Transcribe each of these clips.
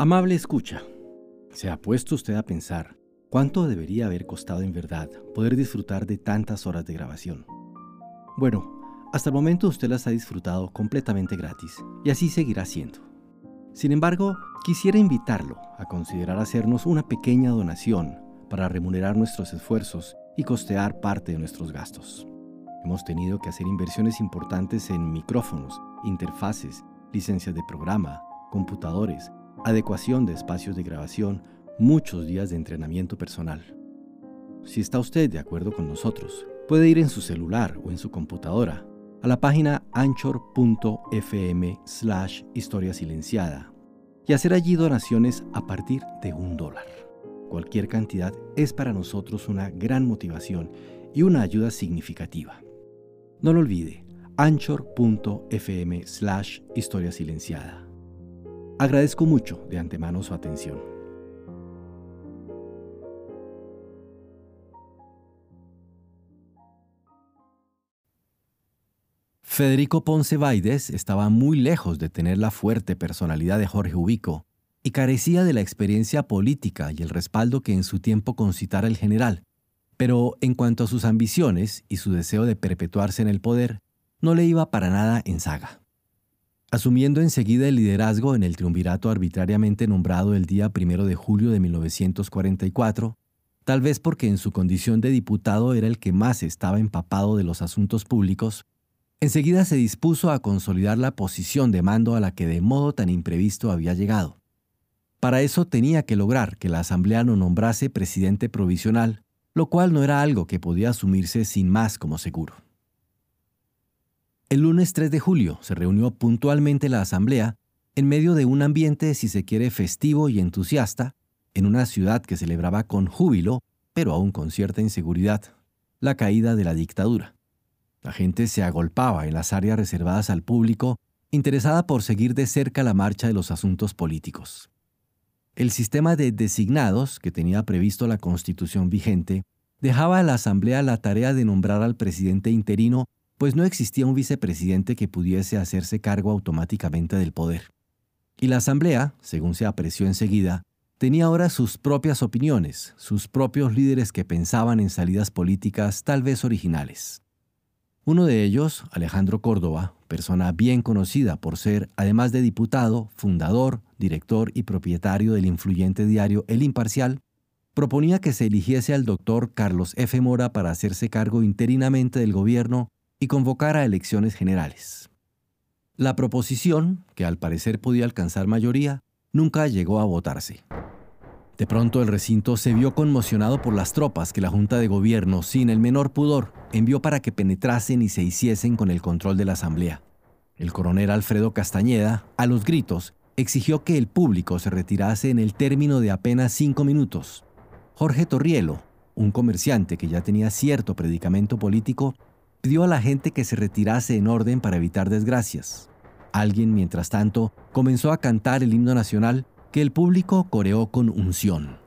Amable escucha, ¿se ha puesto usted a pensar cuánto debería haber costado en verdad poder disfrutar de tantas horas de grabación? Bueno, hasta el momento usted las ha disfrutado completamente gratis y así seguirá siendo. Sin embargo, quisiera invitarlo a considerar hacernos una pequeña donación para remunerar nuestros esfuerzos y costear parte de nuestros gastos. Hemos tenido que hacer inversiones importantes en micrófonos, interfaces, licencias de programa, computadores, adecuación de espacios de grabación, muchos días de entrenamiento personal. Si está usted de acuerdo con nosotros, puede ir en su celular o en su computadora a la página anchor.fm slash historia silenciada y hacer allí donaciones a partir de un dólar. Cualquier cantidad es para nosotros una gran motivación y una ayuda significativa. No lo olvide, anchor.fm slash historia silenciada. Agradezco mucho de antemano su atención. Federico Ponce Baides estaba muy lejos de tener la fuerte personalidad de Jorge Ubico y carecía de la experiencia política y el respaldo que en su tiempo concitara el general. Pero en cuanto a sus ambiciones y su deseo de perpetuarse en el poder, no le iba para nada en saga. Asumiendo enseguida el liderazgo en el triunvirato arbitrariamente nombrado el día 1 de julio de 1944, tal vez porque en su condición de diputado era el que más estaba empapado de los asuntos públicos, enseguida se dispuso a consolidar la posición de mando a la que de modo tan imprevisto había llegado. Para eso tenía que lograr que la Asamblea no nombrase presidente provisional, lo cual no era algo que podía asumirse sin más como seguro. El lunes 3 de julio se reunió puntualmente la Asamblea en medio de un ambiente, si se quiere, festivo y entusiasta, en una ciudad que celebraba con júbilo, pero aún con cierta inseguridad, la caída de la dictadura. La gente se agolpaba en las áreas reservadas al público, interesada por seguir de cerca la marcha de los asuntos políticos. El sistema de designados que tenía previsto la constitución vigente dejaba a la Asamblea la tarea de nombrar al presidente interino pues no existía un vicepresidente que pudiese hacerse cargo automáticamente del poder. Y la Asamblea, según se apreció enseguida, tenía ahora sus propias opiniones, sus propios líderes que pensaban en salidas políticas tal vez originales. Uno de ellos, Alejandro Córdoba, persona bien conocida por ser, además de diputado, fundador, director y propietario del influyente diario El Imparcial, proponía que se eligiese al doctor Carlos F. Mora para hacerse cargo interinamente del gobierno y convocar a elecciones generales. La proposición, que al parecer podía alcanzar mayoría, nunca llegó a votarse. De pronto el recinto se vio conmocionado por las tropas que la Junta de Gobierno, sin el menor pudor, envió para que penetrasen y se hiciesen con el control de la Asamblea. El coronel Alfredo Castañeda, a los gritos, exigió que el público se retirase en el término de apenas cinco minutos. Jorge Torrielo, un comerciante que ya tenía cierto predicamento político, pidió a la gente que se retirase en orden para evitar desgracias. Alguien, mientras tanto, comenzó a cantar el himno nacional que el público coreó con unción.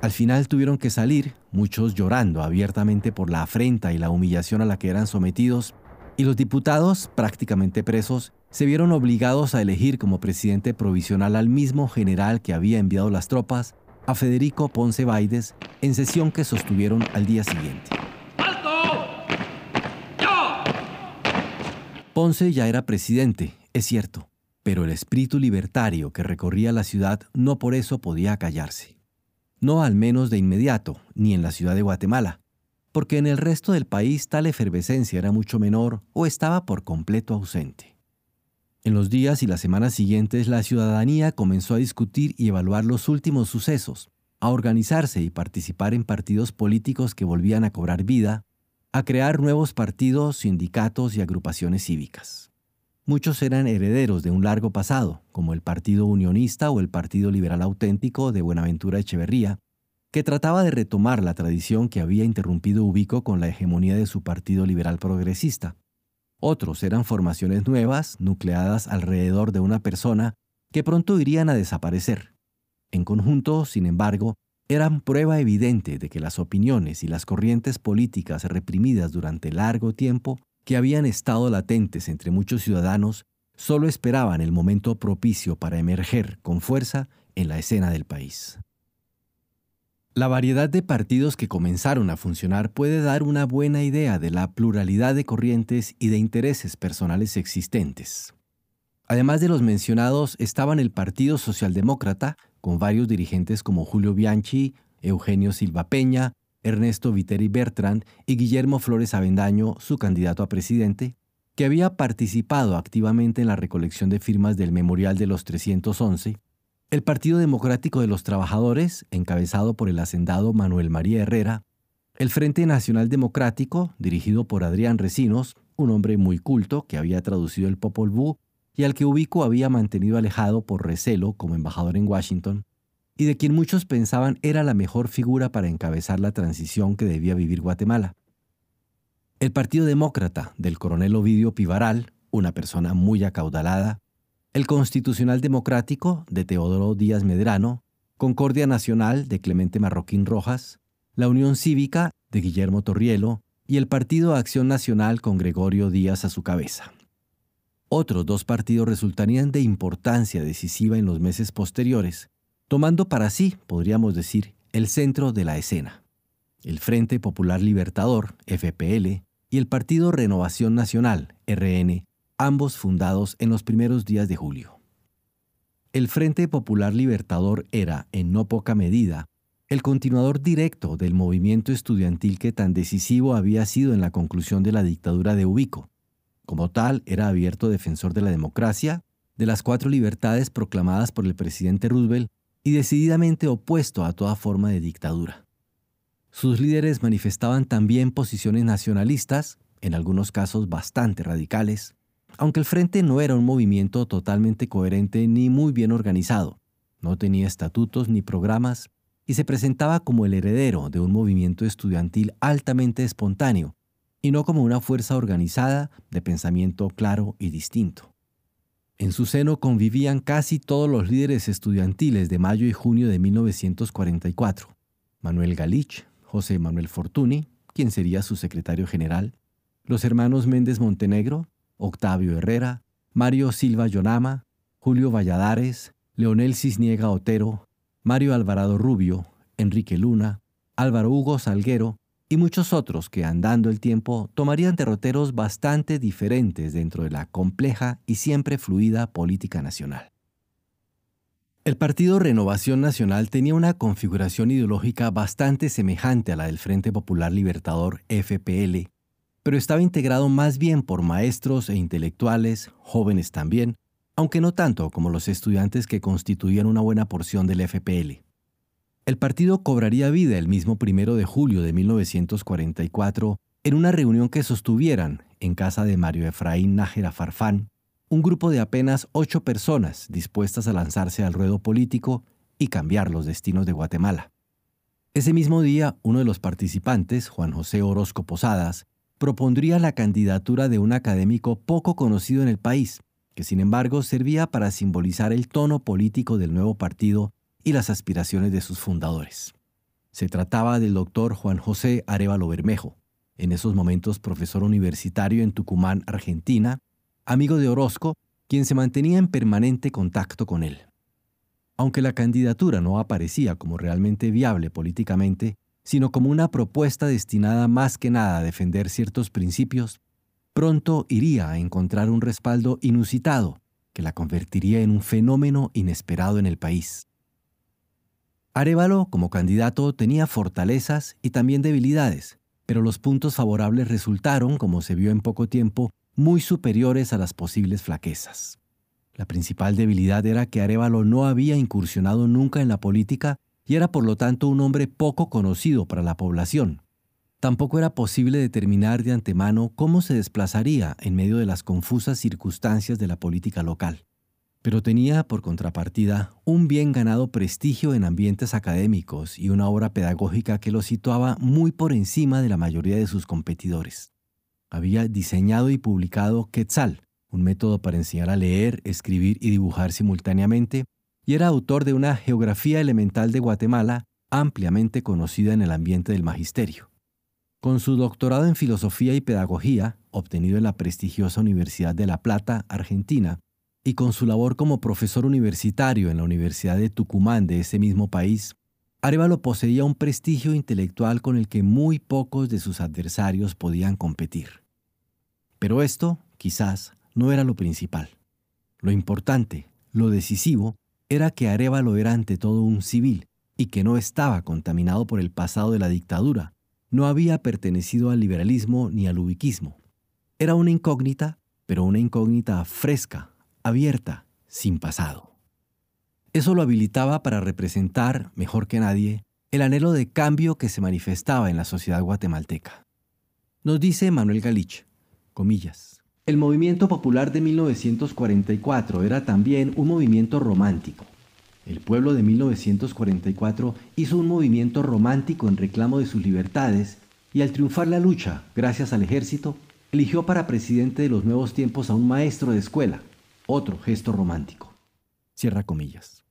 Al final tuvieron que salir, muchos llorando abiertamente por la afrenta y la humillación a la que eran sometidos, y los diputados, prácticamente presos, se vieron obligados a elegir como presidente provisional al mismo general que había enviado las tropas, a Federico Ponce Baides, en sesión que sostuvieron al día siguiente. Ponce ya era presidente, es cierto, pero el espíritu libertario que recorría la ciudad no por eso podía callarse. No al menos de inmediato, ni en la ciudad de Guatemala, porque en el resto del país tal efervescencia era mucho menor o estaba por completo ausente. En los días y las semanas siguientes la ciudadanía comenzó a discutir y evaluar los últimos sucesos, a organizarse y participar en partidos políticos que volvían a cobrar vida, a crear nuevos partidos, sindicatos y agrupaciones cívicas. Muchos eran herederos de un largo pasado, como el Partido Unionista o el Partido Liberal Auténtico de Buenaventura Echeverría, que trataba de retomar la tradición que había interrumpido Ubico con la hegemonía de su Partido Liberal Progresista. Otros eran formaciones nuevas, nucleadas alrededor de una persona, que pronto irían a desaparecer. En conjunto, sin embargo, eran prueba evidente de que las opiniones y las corrientes políticas reprimidas durante largo tiempo, que habían estado latentes entre muchos ciudadanos, solo esperaban el momento propicio para emerger con fuerza en la escena del país. La variedad de partidos que comenzaron a funcionar puede dar una buena idea de la pluralidad de corrientes y de intereses personales existentes. Además de los mencionados estaban el Partido Socialdemócrata, con varios dirigentes como Julio Bianchi, Eugenio Silva Peña, Ernesto Viteri Bertrand y Guillermo Flores Avendaño, su candidato a presidente, que había participado activamente en la recolección de firmas del Memorial de los 311, el Partido Democrático de los Trabajadores, encabezado por el hacendado Manuel María Herrera, el Frente Nacional Democrático, dirigido por Adrián Recinos, un hombre muy culto que había traducido el Popol Vuh y al que Ubico había mantenido alejado por recelo como embajador en Washington, y de quien muchos pensaban era la mejor figura para encabezar la transición que debía vivir Guatemala. El Partido Demócrata del coronel Ovidio Pivaral, una persona muy acaudalada, el Constitucional Democrático de Teodoro Díaz Medrano, Concordia Nacional de Clemente Marroquín Rojas, la Unión Cívica de Guillermo Torrielo y el Partido Acción Nacional con Gregorio Díaz a su cabeza. Otros dos partidos resultarían de importancia decisiva en los meses posteriores, tomando para sí, podríamos decir, el centro de la escena. El Frente Popular Libertador, FPL, y el Partido Renovación Nacional, RN, ambos fundados en los primeros días de julio. El Frente Popular Libertador era, en no poca medida, el continuador directo del movimiento estudiantil que tan decisivo había sido en la conclusión de la dictadura de Ubico. Como tal, era abierto defensor de la democracia, de las cuatro libertades proclamadas por el presidente Roosevelt y decididamente opuesto a toda forma de dictadura. Sus líderes manifestaban también posiciones nacionalistas, en algunos casos bastante radicales, aunque el Frente no era un movimiento totalmente coherente ni muy bien organizado, no tenía estatutos ni programas y se presentaba como el heredero de un movimiento estudiantil altamente espontáneo y no como una fuerza organizada de pensamiento claro y distinto. En su seno convivían casi todos los líderes estudiantiles de mayo y junio de 1944. Manuel Galich, José Manuel Fortuny, quien sería su secretario general, los hermanos Méndez Montenegro, Octavio Herrera, Mario Silva Yonama, Julio Valladares, Leonel Cisniega Otero, Mario Alvarado Rubio, Enrique Luna, Álvaro Hugo Salguero y muchos otros que andando el tiempo tomarían derroteros bastante diferentes dentro de la compleja y siempre fluida política nacional. El Partido Renovación Nacional tenía una configuración ideológica bastante semejante a la del Frente Popular Libertador FPL, pero estaba integrado más bien por maestros e intelectuales, jóvenes también, aunque no tanto como los estudiantes que constituían una buena porción del FPL. El partido cobraría vida el mismo primero de julio de 1944 en una reunión que sostuvieran en casa de Mario Efraín Nájera Farfán, un grupo de apenas ocho personas dispuestas a lanzarse al ruedo político y cambiar los destinos de Guatemala. Ese mismo día, uno de los participantes, Juan José Orozco Posadas, propondría la candidatura de un académico poco conocido en el país, que sin embargo servía para simbolizar el tono político del nuevo partido y las aspiraciones de sus fundadores. Se trataba del doctor Juan José Arevalo Bermejo, en esos momentos profesor universitario en Tucumán, Argentina, amigo de Orozco, quien se mantenía en permanente contacto con él. Aunque la candidatura no aparecía como realmente viable políticamente, sino como una propuesta destinada más que nada a defender ciertos principios, pronto iría a encontrar un respaldo inusitado que la convertiría en un fenómeno inesperado en el país. Arevalo, como candidato, tenía fortalezas y también debilidades, pero los puntos favorables resultaron, como se vio en poco tiempo, muy superiores a las posibles flaquezas. La principal debilidad era que Arevalo no había incursionado nunca en la política y era por lo tanto un hombre poco conocido para la población. Tampoco era posible determinar de antemano cómo se desplazaría en medio de las confusas circunstancias de la política local. Pero tenía, por contrapartida, un bien ganado prestigio en ambientes académicos y una obra pedagógica que lo situaba muy por encima de la mayoría de sus competidores. Había diseñado y publicado Quetzal, un método para enseñar a leer, escribir y dibujar simultáneamente, y era autor de una geografía elemental de Guatemala ampliamente conocida en el ambiente del magisterio. Con su doctorado en filosofía y pedagogía, obtenido en la prestigiosa Universidad de La Plata, Argentina, y con su labor como profesor universitario en la Universidad de Tucumán de ese mismo país, Arevalo poseía un prestigio intelectual con el que muy pocos de sus adversarios podían competir. Pero esto, quizás, no era lo principal. Lo importante, lo decisivo, era que Arevalo era ante todo un civil y que no estaba contaminado por el pasado de la dictadura, no había pertenecido al liberalismo ni al ubiquismo. Era una incógnita, pero una incógnita fresca, abierta, sin pasado. Eso lo habilitaba para representar, mejor que nadie, el anhelo de cambio que se manifestaba en la sociedad guatemalteca. Nos dice Manuel Galich, comillas, el movimiento popular de 1944 era también un movimiento romántico. El pueblo de 1944 hizo un movimiento romántico en reclamo de sus libertades y al triunfar la lucha, gracias al ejército, eligió para presidente de los nuevos tiempos a un maestro de escuela, otro gesto romántico. Cierra comillas.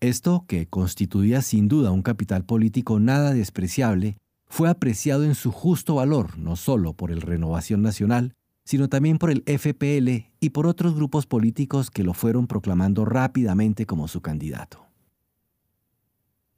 Esto, que constituía sin duda un capital político nada despreciable, fue apreciado en su justo valor no solo por el Renovación Nacional, sino también por el FPL y por otros grupos políticos que lo fueron proclamando rápidamente como su candidato.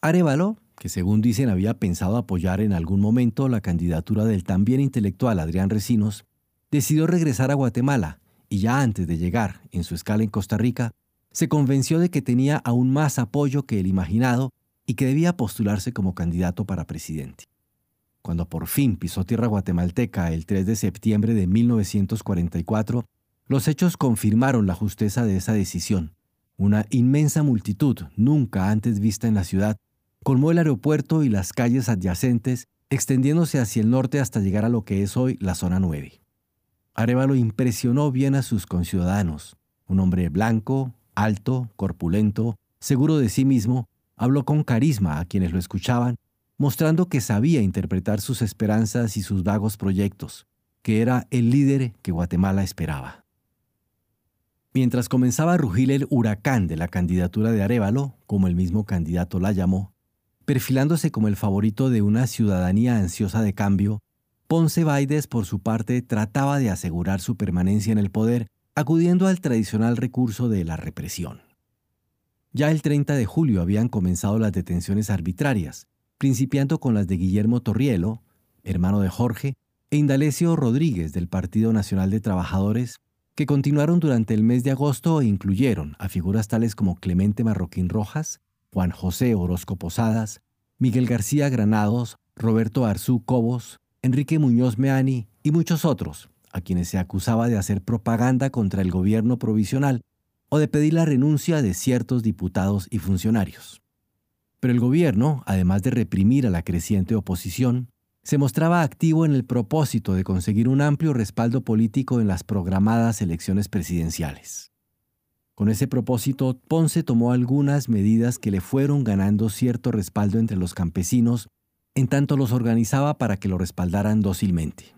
Arevalo, que según dicen había pensado apoyar en algún momento la candidatura del también intelectual Adrián Recinos, decidió regresar a Guatemala y ya antes de llegar, en su escala en Costa Rica, se convenció de que tenía aún más apoyo que el imaginado y que debía postularse como candidato para presidente. Cuando por fin pisó tierra guatemalteca el 3 de septiembre de 1944, los hechos confirmaron la justeza de esa decisión. Una inmensa multitud, nunca antes vista en la ciudad, colmó el aeropuerto y las calles adyacentes, extendiéndose hacia el norte hasta llegar a lo que es hoy la zona 9. Arevalo impresionó bien a sus conciudadanos, un hombre blanco, alto, corpulento, seguro de sí mismo, habló con carisma a quienes lo escuchaban, mostrando que sabía interpretar sus esperanzas y sus vagos proyectos, que era el líder que Guatemala esperaba. Mientras comenzaba a rugir el huracán de la candidatura de Arevalo, como el mismo candidato la llamó, perfilándose como el favorito de una ciudadanía ansiosa de cambio, Ponce Baides, por su parte, trataba de asegurar su permanencia en el poder acudiendo al tradicional recurso de la represión. Ya el 30 de julio habían comenzado las detenciones arbitrarias, principiando con las de Guillermo Torrielo, hermano de Jorge, e Indalecio Rodríguez del Partido Nacional de Trabajadores, que continuaron durante el mes de agosto e incluyeron a figuras tales como Clemente Marroquín Rojas, Juan José Orozco Posadas, Miguel García Granados, Roberto Arzú Cobos, Enrique Muñoz Meani y muchos otros, a quienes se acusaba de hacer propaganda contra el gobierno provisional o de pedir la renuncia de ciertos diputados y funcionarios. Pero el gobierno, además de reprimir a la creciente oposición, se mostraba activo en el propósito de conseguir un amplio respaldo político en las programadas elecciones presidenciales. Con ese propósito, Ponce tomó algunas medidas que le fueron ganando cierto respaldo entre los campesinos, en tanto los organizaba para que lo respaldaran dócilmente.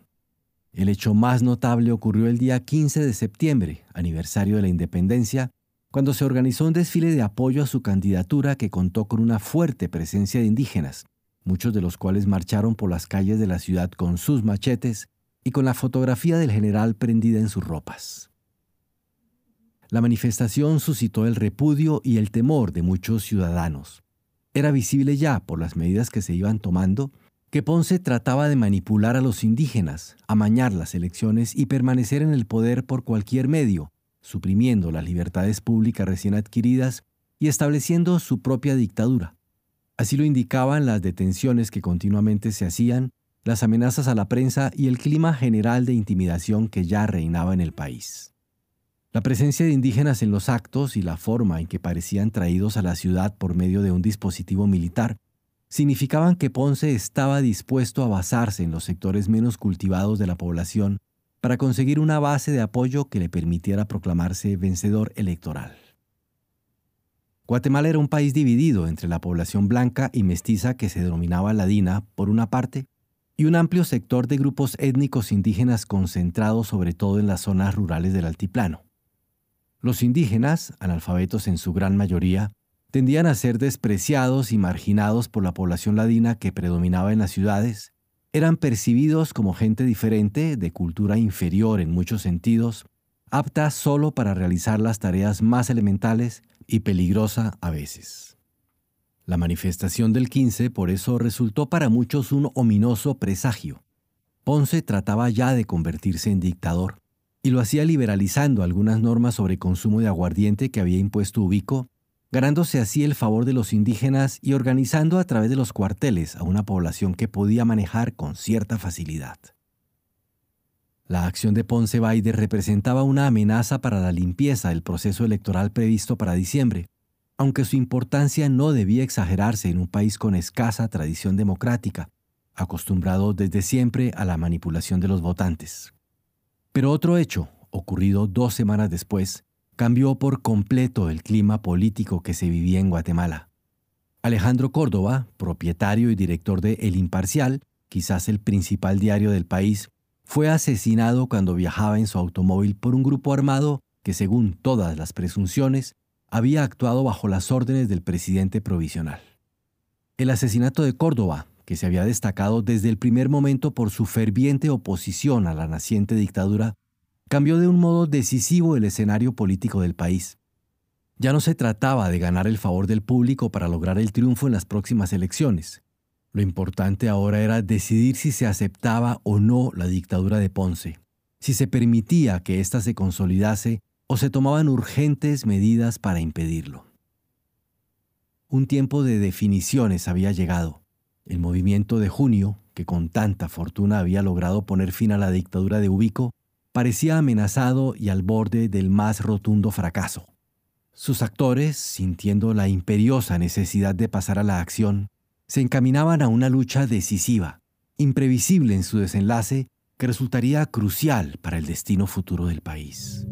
El hecho más notable ocurrió el día 15 de septiembre, aniversario de la independencia, cuando se organizó un desfile de apoyo a su candidatura que contó con una fuerte presencia de indígenas, muchos de los cuales marcharon por las calles de la ciudad con sus machetes y con la fotografía del general prendida en sus ropas. La manifestación suscitó el repudio y el temor de muchos ciudadanos. Era visible ya, por las medidas que se iban tomando, que Ponce trataba de manipular a los indígenas, amañar las elecciones y permanecer en el poder por cualquier medio, suprimiendo las libertades públicas recién adquiridas y estableciendo su propia dictadura. Así lo indicaban las detenciones que continuamente se hacían, las amenazas a la prensa y el clima general de intimidación que ya reinaba en el país. La presencia de indígenas en los actos y la forma en que parecían traídos a la ciudad por medio de un dispositivo militar significaban que Ponce estaba dispuesto a basarse en los sectores menos cultivados de la población para conseguir una base de apoyo que le permitiera proclamarse vencedor electoral. Guatemala era un país dividido entre la población blanca y mestiza que se denominaba ladina, por una parte, y un amplio sector de grupos étnicos indígenas concentrados sobre todo en las zonas rurales del altiplano. Los indígenas, analfabetos en su gran mayoría, tendían a ser despreciados y marginados por la población ladina que predominaba en las ciudades, eran percibidos como gente diferente, de cultura inferior en muchos sentidos, apta solo para realizar las tareas más elementales y peligrosa a veces. La manifestación del 15 por eso resultó para muchos un ominoso presagio. Ponce trataba ya de convertirse en dictador, y lo hacía liberalizando algunas normas sobre consumo de aguardiente que había impuesto Ubico, ganándose así el favor de los indígenas y organizando a través de los cuarteles a una población que podía manejar con cierta facilidad. La acción de Ponce Baide representaba una amenaza para la limpieza del proceso electoral previsto para diciembre, aunque su importancia no debía exagerarse en un país con escasa tradición democrática, acostumbrado desde siempre a la manipulación de los votantes. Pero otro hecho, ocurrido dos semanas después, cambió por completo el clima político que se vivía en Guatemala. Alejandro Córdoba, propietario y director de El Imparcial, quizás el principal diario del país, fue asesinado cuando viajaba en su automóvil por un grupo armado que, según todas las presunciones, había actuado bajo las órdenes del presidente provisional. El asesinato de Córdoba, que se había destacado desde el primer momento por su ferviente oposición a la naciente dictadura, cambió de un modo decisivo el escenario político del país. Ya no se trataba de ganar el favor del público para lograr el triunfo en las próximas elecciones. Lo importante ahora era decidir si se aceptaba o no la dictadura de Ponce, si se permitía que ésta se consolidase o se tomaban urgentes medidas para impedirlo. Un tiempo de definiciones había llegado. El movimiento de junio, que con tanta fortuna había logrado poner fin a la dictadura de Ubico, parecía amenazado y al borde del más rotundo fracaso. Sus actores, sintiendo la imperiosa necesidad de pasar a la acción, se encaminaban a una lucha decisiva, imprevisible en su desenlace, que resultaría crucial para el destino futuro del país.